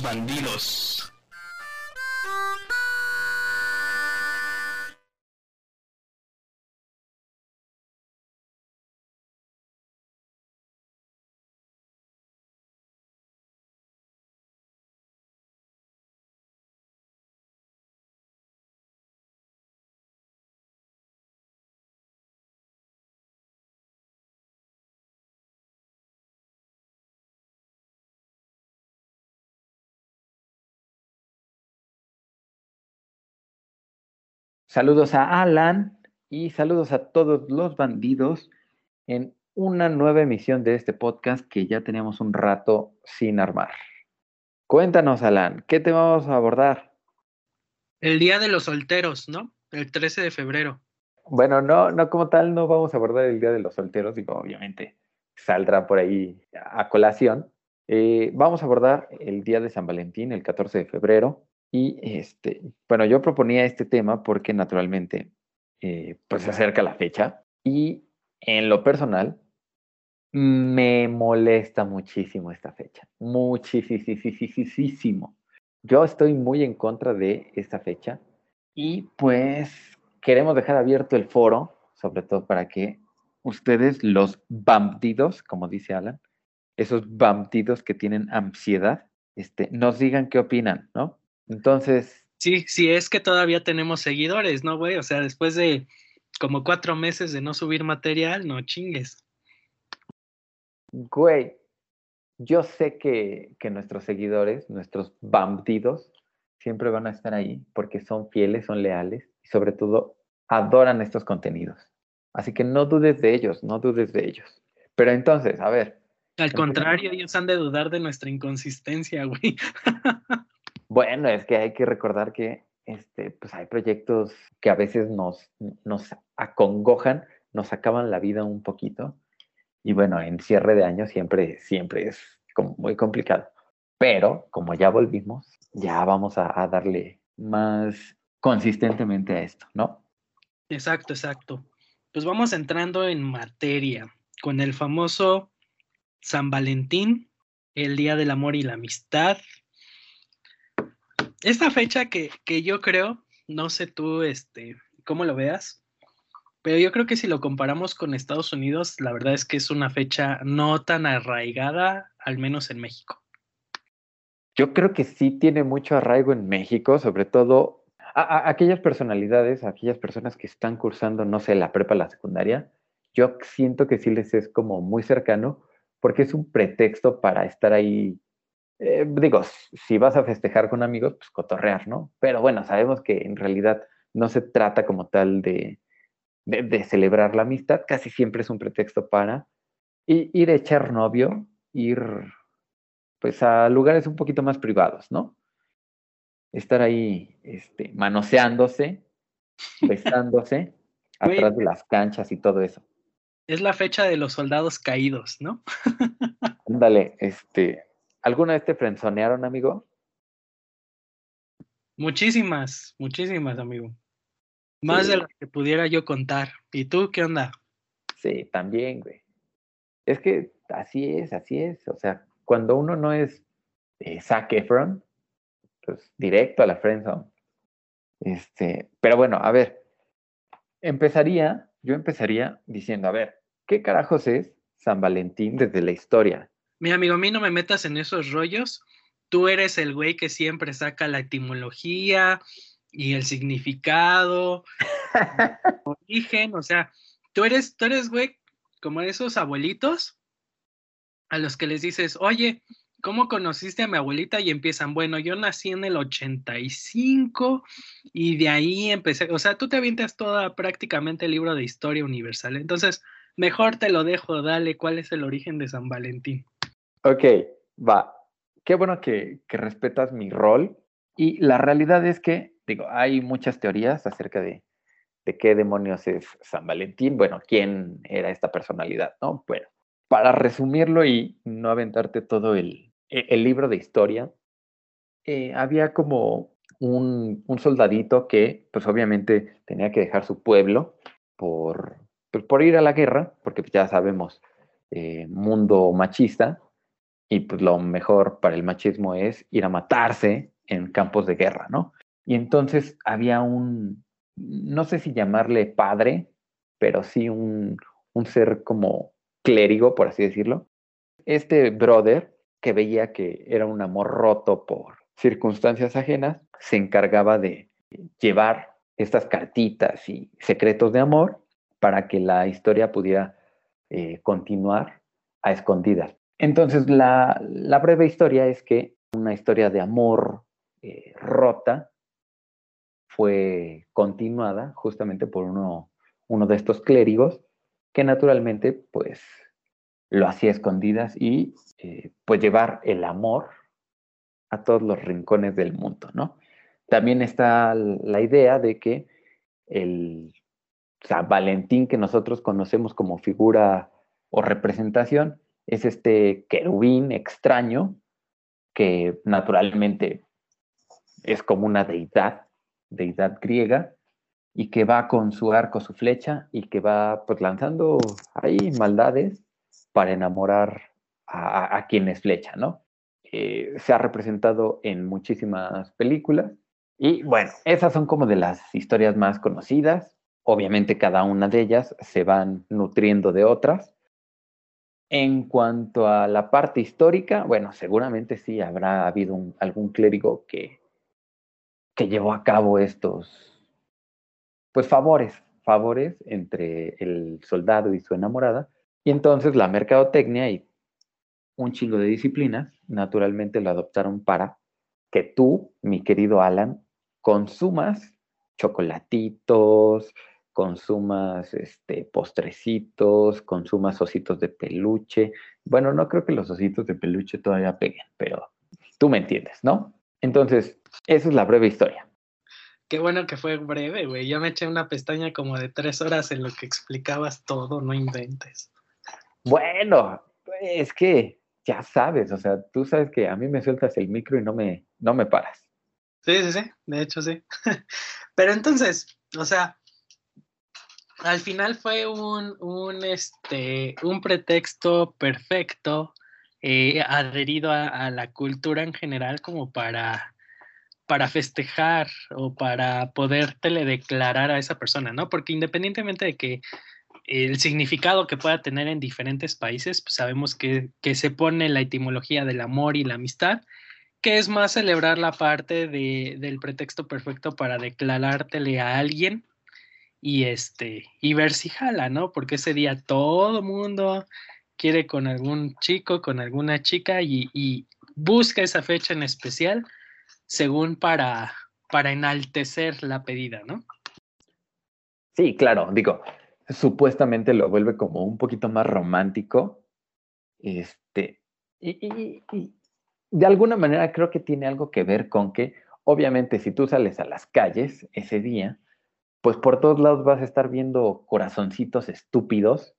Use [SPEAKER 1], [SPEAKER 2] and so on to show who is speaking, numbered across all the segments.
[SPEAKER 1] bandidos.
[SPEAKER 2] Saludos a Alan y saludos a todos los bandidos en una nueva emisión de este podcast que ya teníamos un rato sin armar. Cuéntanos, Alan, ¿qué te vamos a abordar?
[SPEAKER 3] El Día de los Solteros, ¿no? El 13 de febrero.
[SPEAKER 2] Bueno, no, no como tal, no vamos a abordar el Día de los Solteros, digo, obviamente saldrá por ahí a colación. Eh, vamos a abordar el Día de San Valentín, el 14 de febrero, y este, bueno, yo proponía este tema porque naturalmente eh, pues se acerca la fecha y en lo personal me molesta muchísimo esta fecha, muchísimo. Yo estoy muy en contra de esta fecha y pues queremos dejar abierto el foro, sobre todo para que ustedes, los bandidos, como dice Alan, esos bandidos que tienen ansiedad, este, nos digan qué opinan, ¿no? Entonces.
[SPEAKER 3] Sí, sí, es que todavía tenemos seguidores, ¿no, güey? O sea, después de como cuatro meses de no subir material, no chingues.
[SPEAKER 2] Güey, yo sé que, que nuestros seguidores, nuestros bandidos, siempre van a estar ahí porque son fieles, son leales y sobre todo adoran estos contenidos. Así que no dudes de ellos, no dudes de ellos. Pero entonces, a ver.
[SPEAKER 3] Al contrario, ellos han de dudar de nuestra inconsistencia, güey.
[SPEAKER 2] Bueno, es que hay que recordar que este, pues hay proyectos que a veces nos, nos acongojan, nos acaban la vida un poquito. Y bueno, en cierre de año siempre, siempre es como muy complicado. Pero como ya volvimos, ya vamos a, a darle más consistentemente a esto, ¿no?
[SPEAKER 3] Exacto, exacto. Pues vamos entrando en materia con el famoso San Valentín, el Día del Amor y la Amistad, esta fecha que, que, yo creo, no sé tú este, cómo lo veas, pero yo creo que si lo comparamos con Estados Unidos, la verdad es que es una fecha no tan arraigada, al menos en México.
[SPEAKER 2] Yo creo que sí tiene mucho arraigo en México, sobre todo a, aquellas personalidades, a aquellas personas que están cursando, no sé, la prepa, la secundaria. Yo siento que sí les es como muy cercano, porque es un pretexto para estar ahí eh, digo, si vas a festejar con amigos, pues cotorrear, ¿no? Pero bueno, sabemos que en realidad no se trata como tal de, de, celebrar la amistad, casi siempre es un pretexto para ir a echar novio, ir pues a lugares un poquito más privados, ¿no? Estar ahí este, manoseándose, besándose, atrás de las canchas y todo eso.
[SPEAKER 3] Es la fecha de los soldados caídos, ¿no?
[SPEAKER 2] Ándale, este, ¿Alguna vez te frenzonearon, amigo?
[SPEAKER 3] Muchísimas, muchísimas, amigo. Más de lo que pudiera yo contar. ¿Y tú qué onda?
[SPEAKER 2] Sí, también, güey. Es que así es, así es. O sea, cuando uno no es eh, Zac Efron, pues directo a la friendzone. Este, pero bueno, a ver, empezaría, yo empezaría diciendo, a ver, ¿qué carajos es San Valentín desde la historia?
[SPEAKER 3] Mi amigo, a mí no me metas en esos rollos. Tú eres el güey que siempre saca la etimología y el significado, el origen, o sea, tú eres, tú eres, güey, como esos abuelitos a los que les dices, oye, ¿cómo conociste a mi abuelita? Y empiezan, bueno, yo nací en el 85 y de ahí empecé, o sea, tú te avientas toda prácticamente el libro de historia universal. Entonces, mejor te lo dejo, dale, ¿cuál es el origen de San Valentín?
[SPEAKER 2] Ok, va. Qué bueno que, respetas mi rol. Y la realidad es que, digo, hay muchas teorías acerca de, de qué demonios es San Valentín. Bueno, quién era esta personalidad, ¿no? Bueno, para resumirlo y no aventarte todo el, e, el libro de historia, eh, había como un, un, soldadito que, pues obviamente, tenía que dejar su pueblo por, pues, por ir a la guerra, porque ya sabemos, eh, mundo machista, y pues lo mejor para el machismo es ir a matarse en campos de guerra, ¿no? Y entonces había un, no sé si llamarle padre, pero sí un, un ser como clérigo, por así decirlo. Este brother, que veía que era un amor roto por circunstancias ajenas, se encargaba de llevar estas cartitas y secretos de amor para que la historia pudiera eh, continuar a escondidas. Entonces, la, breve historia es que una historia de amor eh, rota fue continuada justamente por uno, de estos clérigos que naturalmente pues lo hacía escondidas y eh, pues llevar el amor a todos los rincones del mundo, ¿no? También está la idea de que el San Valentín que nosotros conocemos como figura o representación es este querubín extraño que naturalmente es como una deidad, deidad griega, y que va con su arco, su flecha, y que va pues lanzando ahí maldades para enamorar a, a quienes flecha, ¿no? Eh, se ha representado en muchísimas películas. Y bueno, esas son como de las historias más conocidas. Obviamente cada una de ellas se van nutriendo de otras. En cuanto a la parte histórica, bueno, seguramente sí habrá habido algún clérigo que, que llevó a cabo estos, pues favores, favores entre el soldado y su enamorada. Y entonces la mercadotecnia y un chingo de disciplinas, naturalmente lo adoptaron para que tú, mi querido Alan, consumas chocolatitos, consumas este, postrecitos, consumas ositos de peluche. Bueno, no creo que los ositos de peluche todavía peguen, pero tú me entiendes, ¿no? Entonces, esa es la breve historia.
[SPEAKER 3] Qué bueno que fue breve, güey. Yo me eché una pestaña como de tres horas en lo que explicabas todo, no inventes.
[SPEAKER 2] Bueno, es que ya sabes, o sea, tú sabes que a mí me sueltas el micro y no me, no me paras.
[SPEAKER 3] Sí, sí, sí, de hecho sí. Pero entonces, o sea, al final fue un, un, este, un pretexto perfecto eh, adherido a, la cultura en general como para, para festejar o para poder declarar a esa persona, ¿no? Porque independientemente de que el significado que pueda tener en diferentes países, pues sabemos que, se pone la etimología del amor y la amistad, que es más celebrar la parte de, del pretexto perfecto para declarártele a alguien y este y ver si jala, ¿no? Porque ese día todo mundo quiere con algún chico, con alguna chica y, y busca esa fecha en especial según para, para enaltecer la pedida, ¿no?
[SPEAKER 2] Sí, claro, digo, supuestamente lo vuelve como un poquito más romántico. Este, y, de alguna manera creo que tiene algo que ver con que, obviamente, si tú sales a las calles ese día, pues por todos lados vas a estar viendo corazoncitos estúpidos,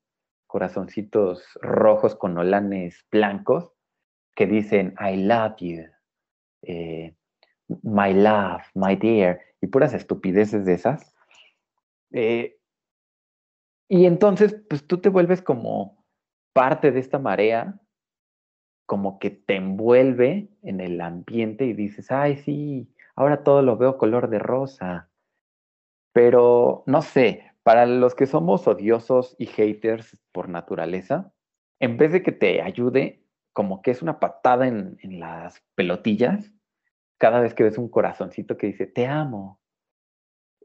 [SPEAKER 2] corazoncitos rojos con holanes blancos, que dicen, I love you, eh, my love, my dear, y puras estupideces de esas. Eh, y entonces, pues tú te vuelves como parte de esta marea, como que te envuelve en el ambiente y dices, ay, sí, ahora todo lo veo color de rosa. Pero, no sé, para los que somos odiosos y haters por naturaleza, en vez de que te ayude, como que es una patada en, las pelotillas, cada vez que ves un corazoncito que dice, te amo.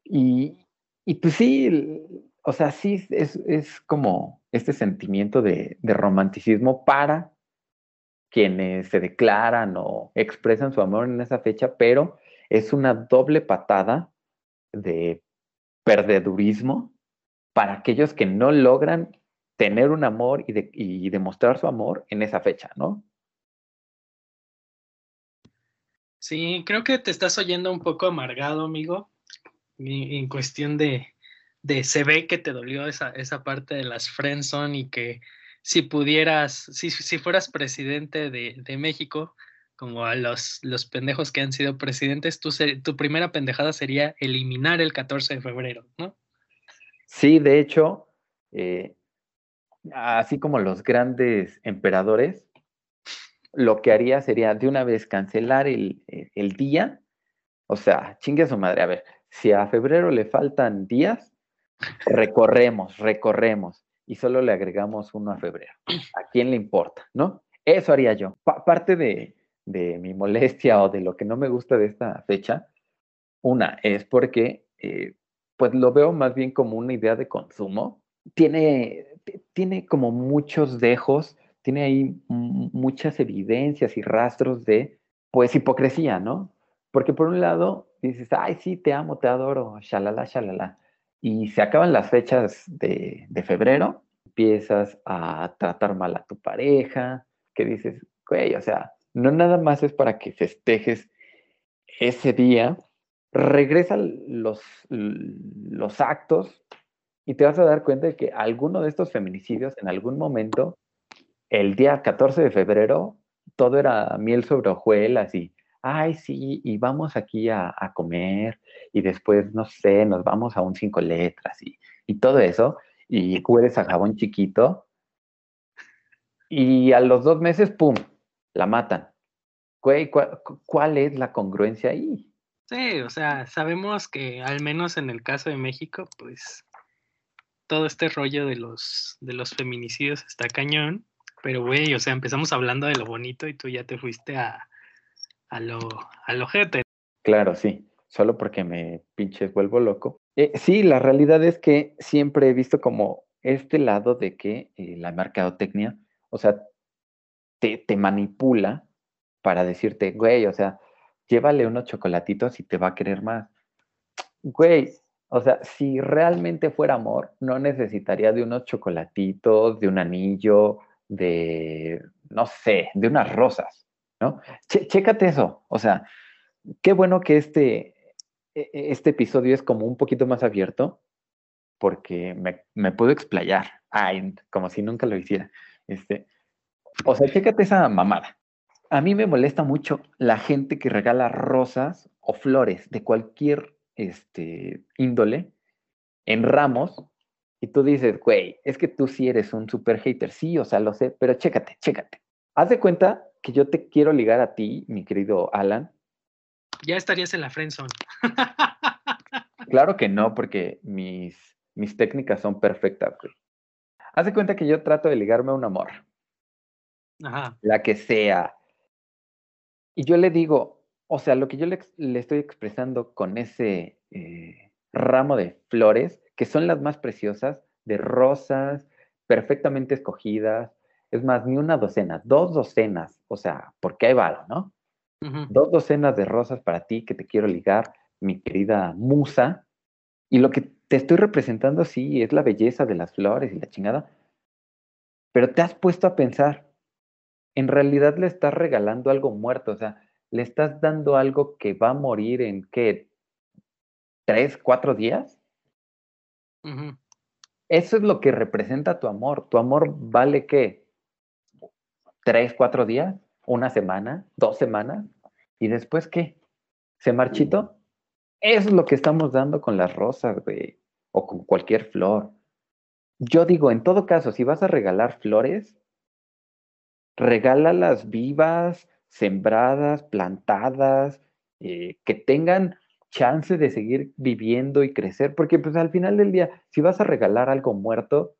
[SPEAKER 2] Y, y pues sí, o sea, sí es, como este sentimiento de, romanticismo para quienes se declaran o expresan su amor en esa fecha, pero es una doble patada de perdedurismo para aquellos que no logran tener un amor y, y demostrar su amor en esa fecha, ¿no?
[SPEAKER 3] Sí, creo que te estás oyendo un poco amargado, amigo, en cuestión de, de se ve que te dolió esa, parte de las friendzone y que si pudieras, si, fueras presidente de, de, México, como a los, los pendejos que han sido presidentes, tu, tu primera pendejada sería eliminar el 14 de febrero, ¿no?
[SPEAKER 2] Sí, de hecho, eh, así como los grandes emperadores, lo que haría sería de una vez cancelar el, el día. O sea, chingue a su madre. A ver, si a febrero le faltan días, recorremos, recorremos y solo le agregamos uno a febrero. ¿A quién le importa? ¿No? Eso haría yo. parte de, de, mi molestia o de lo que no me gusta de esta fecha, una es porque eh, pues lo veo más bien como una idea de consumo. Tiene, tiene como muchos dejos, tiene ahí muchas evidencias y rastros de pues hipocresía, ¿no? Porque por un lado dices, ay, sí, te amo, te adoro, shalala, shalala. Y se acaban las fechas de, de febrero, empiezas a tratar mal a tu pareja, que dices, güey, o sea, no nada más es para que festejes ese día, regresan los, los actos y te vas a dar cuenta de que alguno de estos feminicidios en algún momento, el día 14 de febrero, todo era miel sobre hojuelas y, ay, sí, y vamos aquí a, comer y después, no sé, nos vamos a un cinco letras y, y todo eso, y hueles a jabón chiquito y a los dos meses, ¡pum!, la matan. ¿Cuál, cuál es la congruencia ahí?
[SPEAKER 3] Sí, o sea, sabemos que al menos en el caso de México, pues todo este rollo de los, de los feminicidios está cañón, pero güey, o sea, empezamos hablando de lo bonito y tú ya te fuiste a, a lo, a lo jete.
[SPEAKER 2] Claro, sí, solo porque me pinches vuelvo loco. Eh, sí, la realidad es que siempre he visto como este lado de que eh, la mercadotecnia o sea, te, manipula para decirte, güey, o sea, llévale unos chocolatitos y te va a querer más. Güey, o sea, si realmente fuera amor, no necesitaría de unos chocolatitos, de un anillo, de, no sé, de unas rosas, ¿no? chécate eso, o sea, qué bueno que este, e, e, este episodio es como un poquito más abierto, porque me, me puedo explayar, Ay, como si nunca lo hiciera. Este, o sea, chécate esa mamada. A mí me molesta mucho la gente que regala rosas o flores de cualquier este, índole en ramos y tú dices, güey, es que tú sí eres un super hater. Sí, o sea, lo sé, pero chécate, chécate. Haz de cuenta que yo te quiero ligar a ti, mi querido Alan.
[SPEAKER 3] Ya estarías en la friendzone.
[SPEAKER 2] claro que no, porque mis, mis técnicas son perfectas, güey. Haz de cuenta que yo trato de ligarme a un amor. Ajá. La que sea. Y yo le digo, o sea, lo que yo le, estoy expresando con ese eh, ramo de flores, que son las más preciosas, de rosas, perfectamente escogidas, es más, ni una docena, dos docenas, o sea, porque hay valo, ¿no? Dos docenas de rosas para ti que te quiero ligar, mi querida musa. Y lo que te estoy representando, sí, es la belleza de las flores y la chingada, pero te has puesto a pensar, en realidad le estás regalando algo muerto, o sea, le estás dando algo que va a morir en qué, tres, cuatro días. Eso es lo que representa tu amor. Tu amor vale qué, tres, cuatro días, una semana, dos semanas, y después qué, se marchito. Eso es lo que estamos dando con las rosas, güey o con cualquier flor. Yo digo, en todo caso, si vas a regalar flores, regálalas vivas, sembradas, plantadas, eh, que tengan chance de seguir viviendo y crecer, porque pues al final del día, si vas a regalar algo muerto,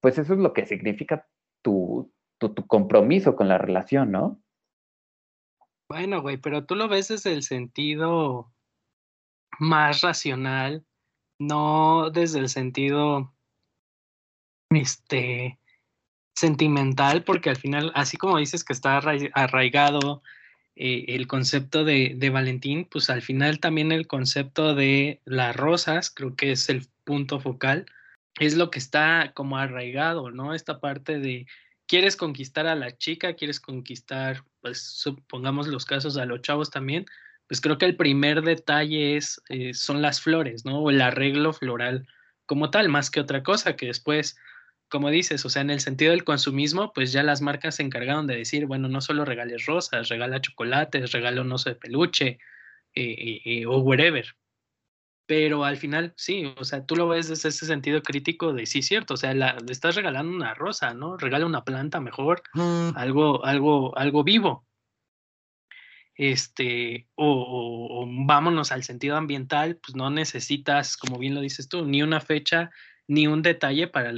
[SPEAKER 2] pues eso es lo que significa tu, tu, tu compromiso con la relación, ¿no?
[SPEAKER 3] Bueno, güey, pero tú lo ves desde el sentido más racional no desde el sentido este sentimental, porque al final, así como dices que está arraigado eh, el concepto de, Valentín, pues al final también el concepto de las rosas, creo que es el punto focal, es lo que está como arraigado, ¿no? Esta parte de quieres conquistar a la chica, quieres conquistar, pues supongamos los casos a los chavos también, pues creo que el primer detalle es, eh, son las flores, ¿no? O el arreglo floral como tal, más que otra cosa, que después, como dices, o sea, en el sentido del consumismo, pues ya las marcas se encargaron de decir, bueno, no solo regales rosas, regala chocolates, regala un oso de peluche eh, eh, o whatever. pero al final sí, o sea, tú lo ves desde ese sentido crítico de sí, cierto, o sea, la, le estás regalando una rosa, ¿no? Regala una planta mejor, mm. algo, algo, algo vivo. Este, o, vámonos al sentido ambiental, pues no necesitas, como bien lo dices tú, ni una fecha, ni un detalle para,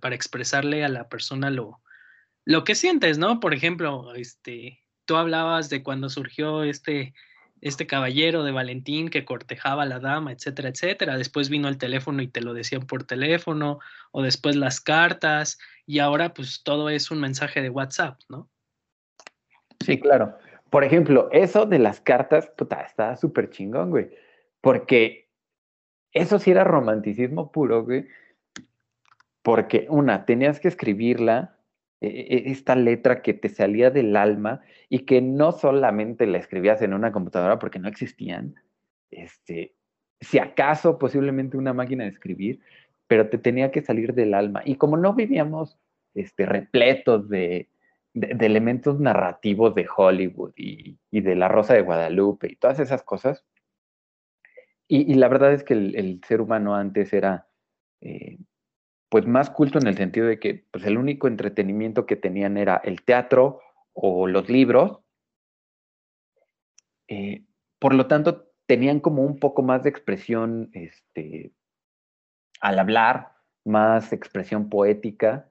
[SPEAKER 3] para expresarle a la persona lo, lo que sientes, ¿no? Por ejemplo, este, tú hablabas de cuando surgió este este caballero de Valentín que cortejaba a la dama, etcétera, etcétera. Después vino el teléfono y te lo decían por teléfono, o después las cartas, y ahora pues todo es un mensaje de WhatsApp, ¿no?
[SPEAKER 2] Sí, claro. Por ejemplo, eso de las cartas, puta, está súper chingón, güey. Porque eso sí era romanticismo puro, güey. Porque una, tenías que escribirla e, e, esta letra que te salía del alma y que no solamente la escribías en una computadora porque no existían, este, si acaso posiblemente una máquina de escribir, pero te tenía que salir del alma. Y como no vivíamos este, repletos de, elementos narrativos de Hollywood y, de La Rosa de Guadalupe y todas esas cosas, y, la verdad es que el, ser humano antes era eh, pues más culto en el sentido de que pues, el único entretenimiento que tenían era el teatro o los libros. Eh, por lo tanto, tenían como un poco más de expresión este, al hablar, más expresión poética,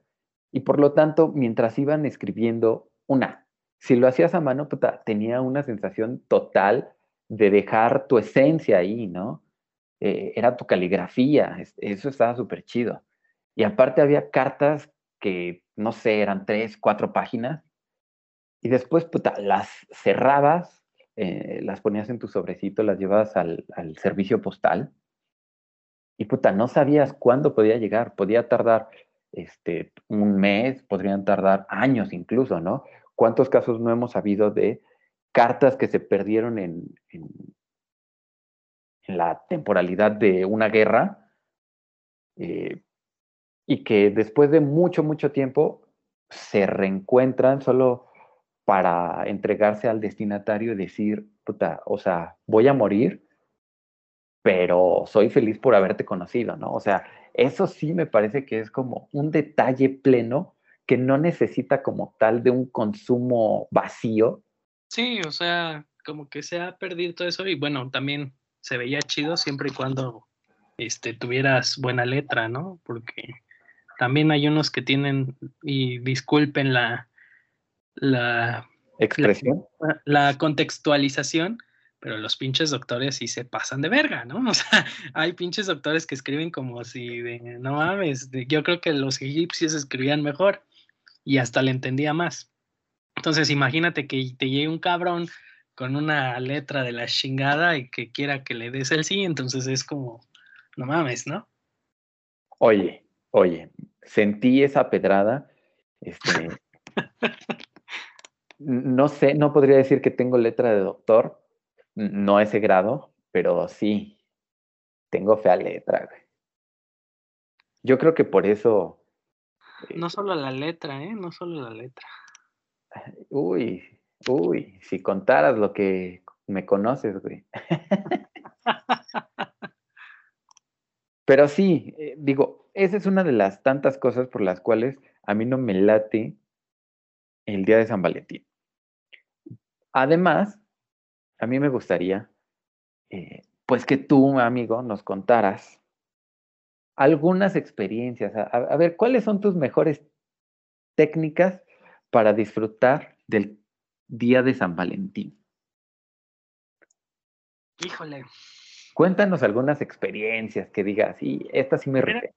[SPEAKER 2] y por lo tanto, mientras iban escribiendo una, si lo hacías a mano, tenía una sensación total de dejar tu esencia ahí, ¿no? Eh, era tu caligrafía, eso estaba súper chido. Y aparte había cartas que, no sé, eran tres, cuatro páginas. Y después, puta, las cerrabas, eh, las ponías en tu sobrecito, las llevabas al, servicio postal. Y puta, no sabías cuándo podía llegar. Podía tardar este, un mes, podrían tardar años incluso, ¿no? ¿Cuántos casos no hemos sabido de cartas que se perdieron en, en, en la temporalidad de una guerra? Eh, y que después de mucho, mucho tiempo se reencuentran solo para entregarse al destinatario y decir, puta, o sea, voy a morir, pero soy feliz por haberte conocido, ¿no? O sea, eso sí me parece que es como un detalle pleno que no necesita como tal de un consumo vacío.
[SPEAKER 3] Sí, o sea, como que se ha perdido todo eso y bueno, también se veía chido siempre y cuando este, tuvieras buena letra, ¿no? Porque también hay unos que tienen, y disculpen la, la
[SPEAKER 2] expresión,
[SPEAKER 3] la, contextualización, pero los pinches doctores sí se pasan de verga, ¿no? O sea, hay pinches doctores que escriben como si de, no mames, yo creo que los egipcios escribían mejor y hasta le entendía más. Entonces, imagínate que te llegue un cabrón con una letra de la chingada y que quiera que le des el sí, entonces es como, no mames, ¿no?
[SPEAKER 2] Oye, Oye, sentí esa pedrada. Este, no sé, no podría decir que tengo letra de doctor, no ese grado, pero sí, tengo fea letra. Yo creo que por eso.
[SPEAKER 3] No solo la letra, ¿eh? No solo la letra.
[SPEAKER 2] Uy, uy, si contaras lo que me conoces, güey. Pero sí, eh, digo, esa es una de las tantas cosas por las cuales a mí no me late el día de San Valentín. Además, a mí me gustaría, eh, pues que tú, amigo, nos contaras algunas experiencias. A, ver, ¿cuáles son tus mejores técnicas para disfrutar del día de San Valentín?
[SPEAKER 3] Híjole,
[SPEAKER 2] Cuéntanos algunas experiencias que digas, sí, esta sí me
[SPEAKER 3] Primero,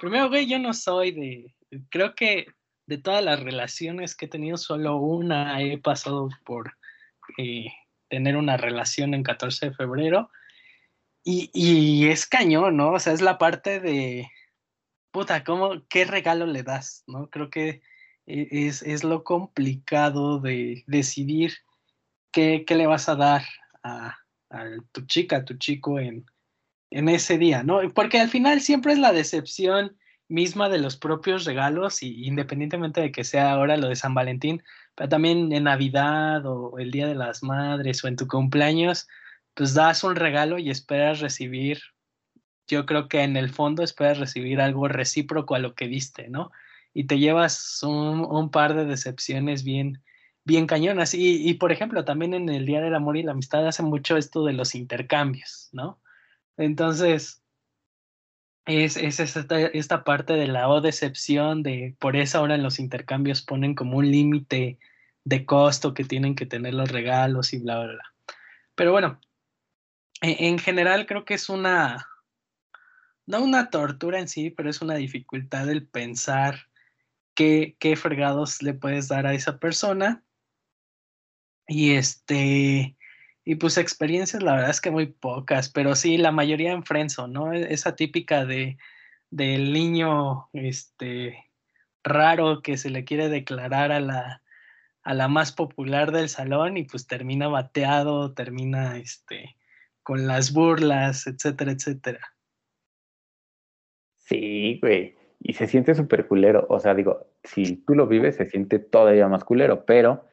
[SPEAKER 3] primero, güey, yo no soy de, creo que de todas las relaciones que he tenido, solo una he pasado por eh, tener una relación en 14 de febrero. Y, y, es cañón, ¿no? O sea, es la parte de, puta, ¿cómo, qué regalo le das? ¿No? Creo que e, es, es lo complicado de decidir qué, qué le vas a dar a, a tu chica, a tu chico en, en ese día, ¿no? Porque al final siempre es la decepción misma de los propios regalos, y independientemente de que sea ahora lo de San Valentín, pero también en Navidad o el Día de las Madres o en tu cumpleaños, pues das un regalo y esperas recibir yo creo que en el fondo esperas recibir algo recíproco a lo que diste, ¿no? Y te llevas un, par de decepciones bien, bien cañonas. Y, por ejemplo, también en el Día del Amor y la Amistad hace mucho esto de los intercambios, ¿no? Entonces, es, es esta, esta, parte de la o decepción, de por eso ahora en los intercambios ponen como un límite de costo que tienen que tener los regalos y bla, bla, bla. Pero bueno, e, en general creo que es una, no una tortura en sí, pero es una dificultad el pensar qué, qué fregados le puedes dar a esa persona. Y este, y pues experiencias, la verdad es que muy pocas, pero sí, la mayoría en Frenzo, ¿no? E, esa típica de del niño este raro que se le quiere declarar a la, a la más popular del salón y pues termina bateado, termina este con las burlas, etcétera, etcétera.
[SPEAKER 2] Sí, güey. Y se siente súper culero. O sea, digo, si tú lo vives, se siente todavía más culero, pero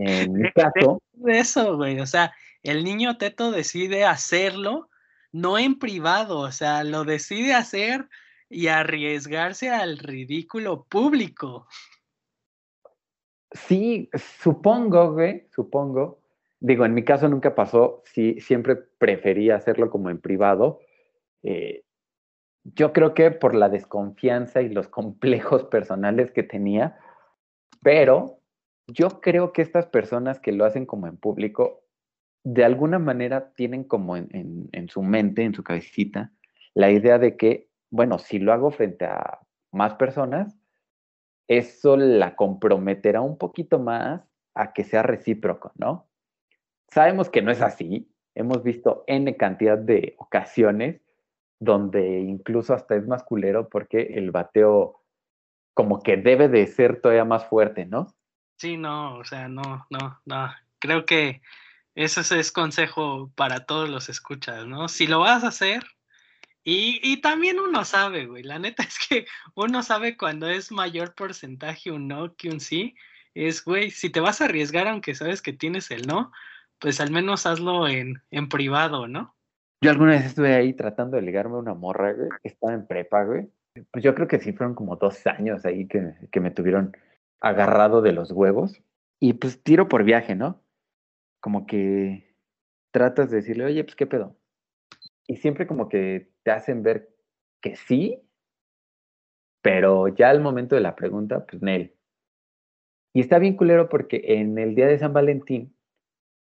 [SPEAKER 2] en mi caso.
[SPEAKER 3] Eso, güey. O sea, el niño teto decide hacerlo, no en privado, o sea, lo decide hacer y arriesgarse al ridículo público.
[SPEAKER 2] Sí, supongo, güey, supongo. Digo, en mi caso nunca pasó, sí, siempre prefería hacerlo como en privado. Eh, yo creo que por la desconfianza y los complejos personales que tenía, pero yo creo que estas personas que lo hacen como en público, de alguna manera tienen como en, su mente, en su cabecita, la idea de que, bueno, si lo hago frente a más personas, eso la comprometerá un poquito más a que sea recíproco, ¿no? Sabemos que no es así. Hemos visto N cantidad de ocasiones donde incluso hasta es más culero porque el bateo como que debe de ser todavía más fuerte, ¿no?
[SPEAKER 3] Sí, no, o sea, no, no, no. Creo que ese es consejo para todos los escuchas, ¿no? Si lo vas a hacer, y, y, también uno sabe, güey, la neta es que uno sabe cuando es mayor porcentaje un no que un sí, es, güey, si te vas a arriesgar aunque sabes que tienes el no, pues al menos hazlo en, en privado, ¿no?
[SPEAKER 2] Yo alguna vez estuve ahí tratando de ligarme a una morra, güey, que estaba en prepa, güey. Pues yo creo que sí fueron como dos años ahí que, que me tuvieron agarrado de los huevos. Y pues tiro por viaje, ¿no? Como que tratas de decirle, oye, pues qué pedo. Y siempre como que te hacen ver que sí, pero ya al momento de la pregunta, pues Nel. Y está bien culero porque en el día de San Valentín,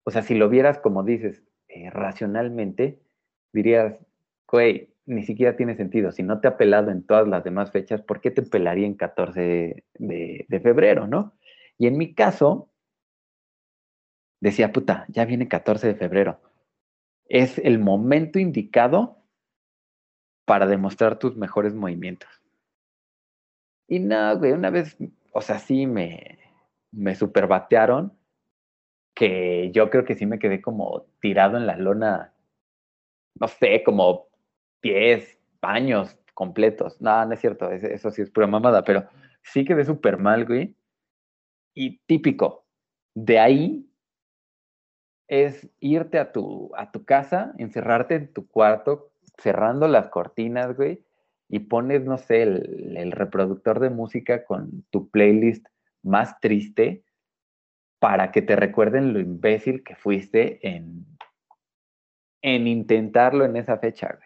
[SPEAKER 2] o sea, si lo vieras como dices, eh, racionalmente, dirías, güey, ni siquiera tiene sentido. Si no te ha pelado en todas las demás fechas, ¿por qué te pelaría en 14 de, febrero, no? Y en mi caso, decía, puta, ya viene 14 de febrero. Es el momento indicado para demostrar tus mejores movimientos. Y no, güey, una vez, o sea, sí me, me superbatearon, que yo creo que sí me quedé como tirado en la lona no sé, como 10 años completos. No, no es cierto, eso sí es pura mamada, pero sí quedé súper mal, güey. Y típico, de ahí es irte a tu, a tu casa, encerrarte en tu cuarto, cerrando las cortinas, güey, y pones, no sé, el, el reproductor de música con tu playlist más triste para que te recuerden lo imbécil que fuiste en en intentarlo en esa fecha,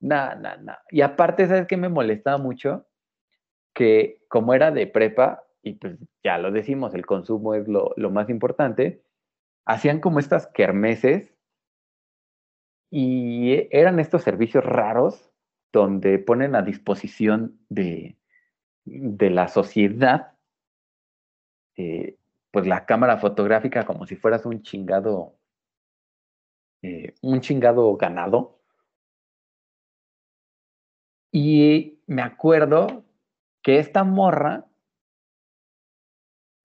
[SPEAKER 2] No, no, no. Y aparte, ¿sabes qué me molestaba mucho? Que como era de prepa, y pues ya lo decimos, el consumo es lo, lo más importante, hacían como estas kermeses y eran estos servicios raros donde ponen a disposición de, de la sociedad eh, pues la cámara fotográfica como si fueras un chingado eh, un chingado ganado. Y me acuerdo que esta morra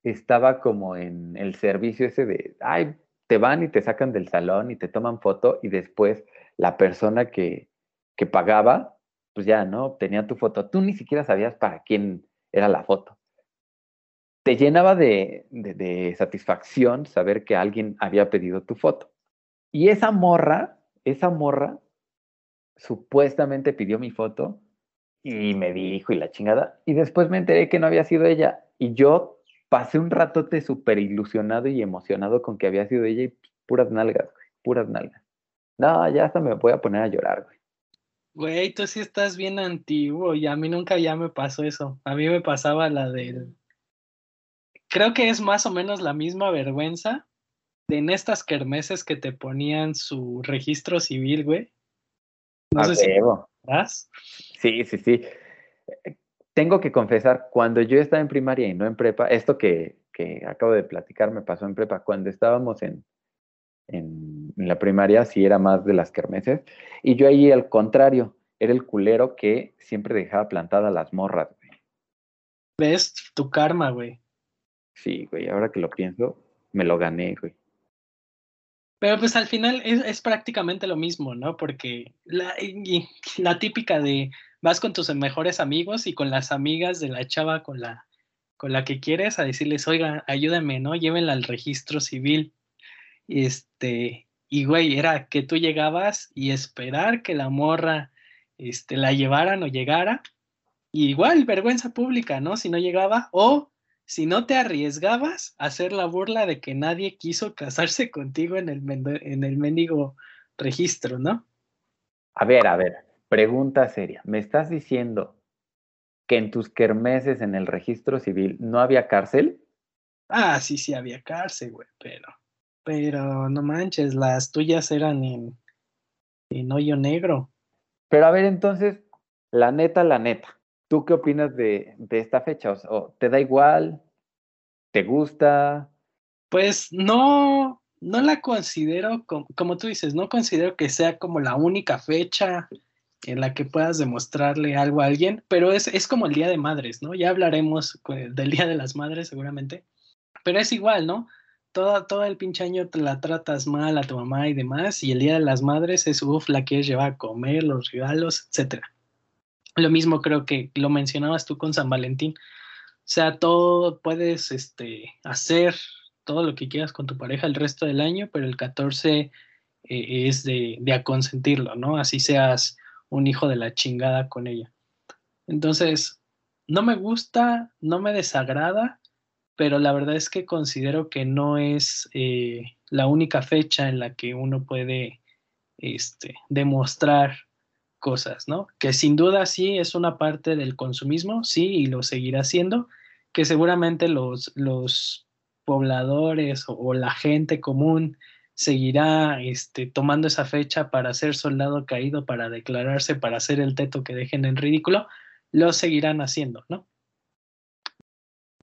[SPEAKER 2] estaba como en el servicio ese de, ay, te van y te sacan del salón y te toman foto y después la persona que, que pagaba, pues ya, ¿no? Tenía tu foto. Tú ni siquiera sabías para quién era la foto. Te llenaba de, de satisfacción saber que alguien había pedido tu foto. Y esa morra, esa morra, supuestamente pidió mi foto y me dijo y la chingada. Y después me enteré que no había sido ella. Y yo pasé un ratote súper ilusionado y emocionado con que había sido ella y puras nalgas, güey, puras nalgas. No, ya hasta me voy a poner a llorar, güey.
[SPEAKER 3] Güey, tú sí estás bien antiguo y a mí nunca ya me pasó eso. A mí me pasaba la del... Creo que es más o menos la misma vergüenza de en estas kermeses que te ponían su registro civil, güey.
[SPEAKER 2] No sé si Sí, sí, sí. Tengo que confesar, cuando yo estaba en primaria y no en prepa, esto que, que acabo de platicar me pasó en prepa, cuando estábamos en, en, la primaria sí era más de las kermeses. Y yo ahí al contrario, era el culero que siempre dejaba plantadas las morras, güey.
[SPEAKER 3] ¿Ves tu karma, güey?
[SPEAKER 2] Sí, güey, ahora que lo pienso, me lo gané, güey.
[SPEAKER 3] Pero pues al final es, prácticamente lo mismo, ¿no? Porque la, típica de vas con tus mejores amigos y con las amigas de la chava con la, con la que quieres a decirles, oiga, ayúdame, ¿no? Llévenla al registro civil. Este, y güey, era que tú llegabas y esperar que la morra este, la llevaran o llegara. Y igual, vergüenza pública, ¿no? Si no llegaba, o si no te arriesgabas a hacer la burla de que nadie quiso casarse contigo en el, en el mendigo registro, ¿no?
[SPEAKER 2] A ver, a ver, pregunta seria. ¿Me estás diciendo que en tus kermeses en el registro civil no había cárcel?
[SPEAKER 3] Ah, sí, sí había cárcel, güey, pero pero no manches, las tuyas eran en, en hoyo negro.
[SPEAKER 2] Pero a ver, entonces, la neta, la neta, ¿tú qué opinas de, de esta fecha? O, ¿Te da igual? ¿Te gusta?
[SPEAKER 3] Pues no, no la considero, como, como, tú dices, no considero que sea como la única fecha en la que puedas demostrarle algo a alguien, pero es, es como el Día de Madres, ¿no? Ya hablaremos del Día de las Madres seguramente, pero es igual, ¿no? todo, el pinche año te la tratas mal a tu mamá y demás, y el Día de las Madres es, uff, la quieres llevar a comer, los regalos, etc. Lo mismo creo que lo mencionabas tú con San Valentín. O sea, todo puedes este, hacer todo lo que quieras con tu pareja el resto del año, pero el 14 eh, es de, de aconsentirlo, ¿no? Así seas un hijo de la chingada con ella. Entonces, no me gusta, no me desagrada, pero la verdad es que considero que no es eh, la única fecha en la que uno puede este, demostrar cosas, ¿no? Que sin duda sí es una parte del consumismo, sí, y lo seguirá siendo, que seguramente los, los pobladores o, la gente común seguirá este, tomando esa fecha para ser soldado caído, para declararse, para hacer el teto que dejen en ridículo, lo seguirán haciendo, ¿no?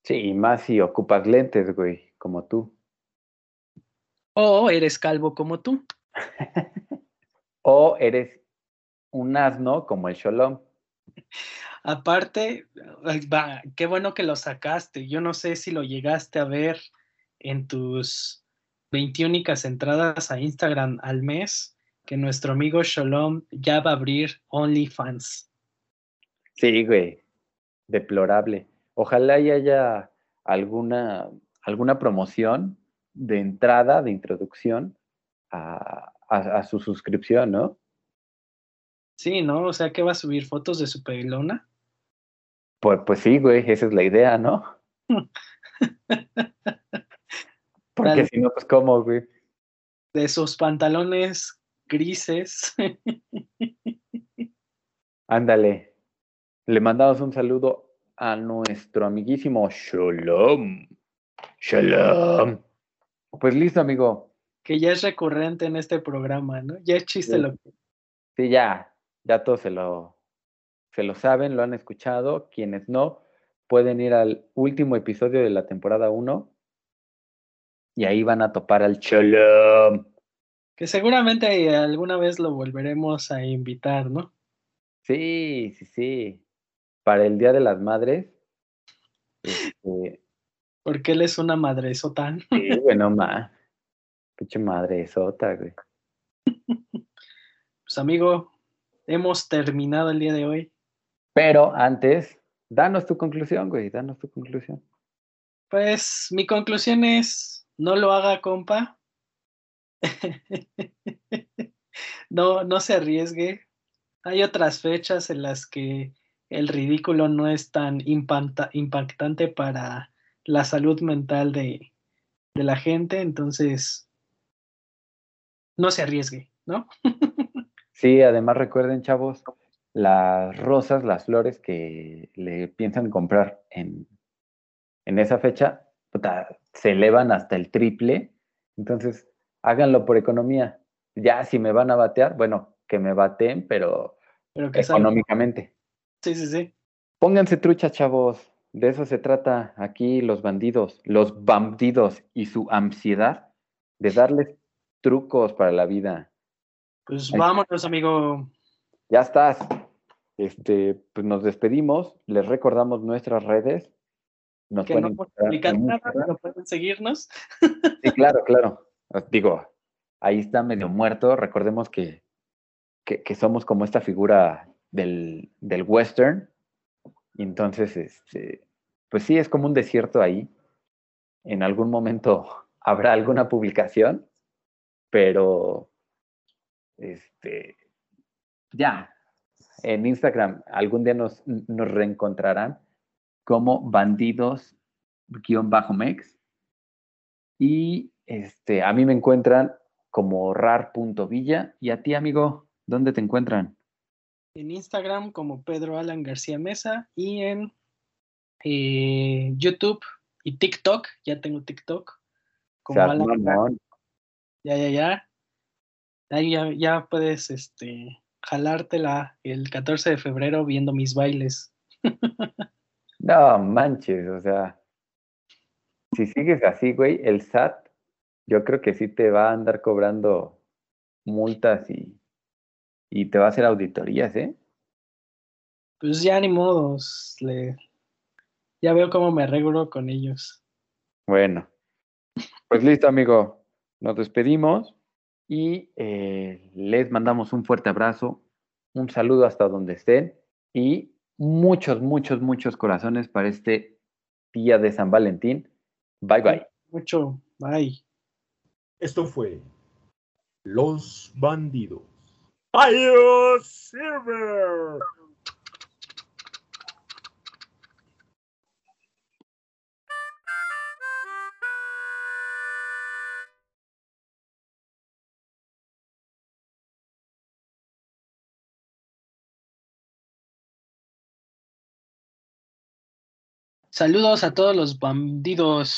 [SPEAKER 2] Sí, más si ocupas lentes, güey, como tú.
[SPEAKER 3] O eres calvo como tú.
[SPEAKER 2] o eres un asno como el Sholom.
[SPEAKER 3] Aparte, qué bueno que lo sacaste. Yo no sé si lo llegaste a ver en tus 20 únicas entradas a Instagram al mes, que nuestro amigo Shalom ya va a abrir OnlyFans.
[SPEAKER 2] Sí, güey. Deplorable. Ojalá y haya alguna, alguna promoción de entrada, de introducción a, su suscripción, ¿no?
[SPEAKER 3] Sí, ¿no? O sea, que va a subir fotos de su pelona.
[SPEAKER 2] Pues, pues sí, güey, esa es la idea, ¿no? Porque si no, pues cómo, güey.
[SPEAKER 3] De sus pantalones grises.
[SPEAKER 2] Ándale. Le mandamos un saludo a nuestro amiguísimo Shalom. Shalom. Pues listo, amigo.
[SPEAKER 3] Que ya es recurrente en este programa, ¿no? Ya es chiste lo que.
[SPEAKER 2] Sí, ya, ya todos se lo, se lo saben, lo han escuchado. Quienes no, pueden ir al último episodio de la temporada 1 y ahí van a topar al Shalom.
[SPEAKER 3] Que seguramente alguna vez lo volveremos a invitar, ¿no?
[SPEAKER 2] Sí, sí, sí para el Día de las Madres. Este,
[SPEAKER 3] Porque él es una madre sota.
[SPEAKER 2] Sí, bueno, ma. Pinche madre sota, güey.
[SPEAKER 3] Pues amigo, hemos terminado el día de hoy.
[SPEAKER 2] Pero antes, danos tu conclusión, güey, danos tu conclusión.
[SPEAKER 3] Pues mi conclusión es, no lo haga, compa. no, no se arriesgue hay otras fechas en las que el ridículo no es tan impactante para la salud mental de, de la gente, entonces no se arriesgue, ¿no?
[SPEAKER 2] sí, además recuerden, chavos, las rosas, las flores que le piensan comprar en, en esa fecha, se elevan hasta el triple. Entonces, háganlo por economía. Ya si me van a batear, bueno, que me baten, pero, económicamente.
[SPEAKER 3] Sí, sí, sí.
[SPEAKER 2] Pónganse truchas, chavos. De eso se trata aquí los bandidos, los bandidos y su ansiedad de darles trucos para la vida.
[SPEAKER 3] Pues vámonos, amigo.
[SPEAKER 2] Ya estás. Este, pues nos despedimos, les recordamos nuestras redes.
[SPEAKER 3] Nos que pueden no nada, no pueden seguirnos.
[SPEAKER 2] Sí, claro, claro. Digo, ahí está medio muerto. Recordemos que, que, somos como esta figura del, del western. entonces, este, pues sí, es como un desierto ahí. En algún momento habrá alguna publicación, pero este, ya, en Instagram algún día nos, nos reencontrarán como bandidos-mex. Y este, a mí me encuentran como rar.villa. Y a ti, amigo, ¿dónde te encuentran?
[SPEAKER 3] En Instagram como Pedro Alan García Mesa y en eh, YouTube y TikTok. Ya tengo TikTok. Como Alan. Ya, ya, ya. Ahí ya, ya puedes este, jalártela el 14 de febrero viendo mis bailes.
[SPEAKER 2] no manches, o sea, si sigues así, güey, el SAT, yo creo que sí te va a andar cobrando multas y, y te va a hacer auditorías, ¿eh?
[SPEAKER 3] Pues ya ni modos, le, ya veo cómo me arreglo con ellos.
[SPEAKER 2] Bueno, pues listo, amigo. Nos despedimos y eh, les mandamos un fuerte abrazo, un saludo hasta donde estén y muchos, muchos, muchos corazones para este día de San Valentín. Bye bye.
[SPEAKER 3] Mucho, bye.
[SPEAKER 1] Esto fue Los Bandidos. ¡Adiós, Silver!
[SPEAKER 3] Saludos a todos los bandidos